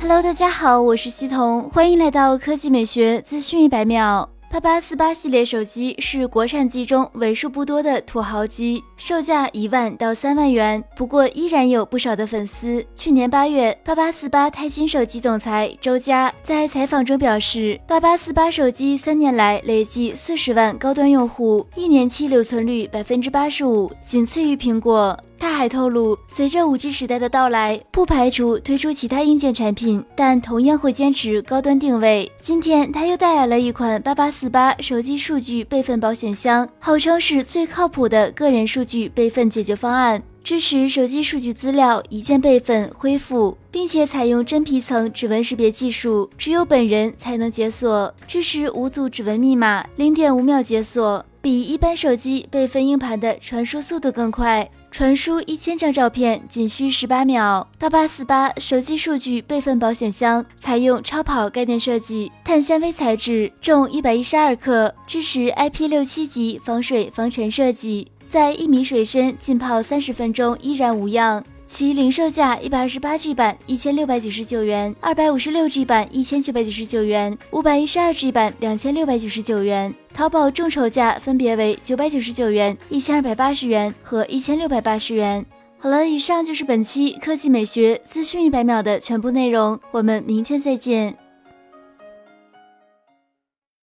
Hello，大家好，我是西彤，欢迎来到科技美学资讯一百秒。八八四八系列手机是国产机中为数不多的土豪机，售价一万到三万元。不过依然有不少的粉丝。去年八月，八八四八钛金手机总裁周佳在采访中表示，八八四八手机三年来累计四十万高端用户，一年期留存率百分之八十五，仅次于苹果。他还透露，随着五 G 时代的到来，不排除推出其他硬件产品，但同样会坚持高端定位。今天他又带来了一款八八四八手机数据备份保险箱，号称是最靠谱的个人数据备份解决方案，支持手机数据资料一键备份恢复，并且采用真皮层指纹识别技术，只有本人才能解锁，支持五组指纹密码，零点五秒解锁，比一般手机备份硬盘的传输速度更快。传输一千张照片仅需十八秒。八八四八手机数据备份保险箱采用超跑概念设计，碳纤维材质，重一百一十二克，支持 IP 六七级防水防尘设计，在一米水深浸泡三十分钟依然无恙。其零售价一百二十八 G 版一千六百九十九元，二百五十六 G 版一千九百九十九元，五百一十二 G 版两千六百九十九元。淘宝众筹价分别为九百九十九元、一千二百八十元和一千六百八十元。好了，以上就是本期科技美学资讯一百秒的全部内容，我们明天再见。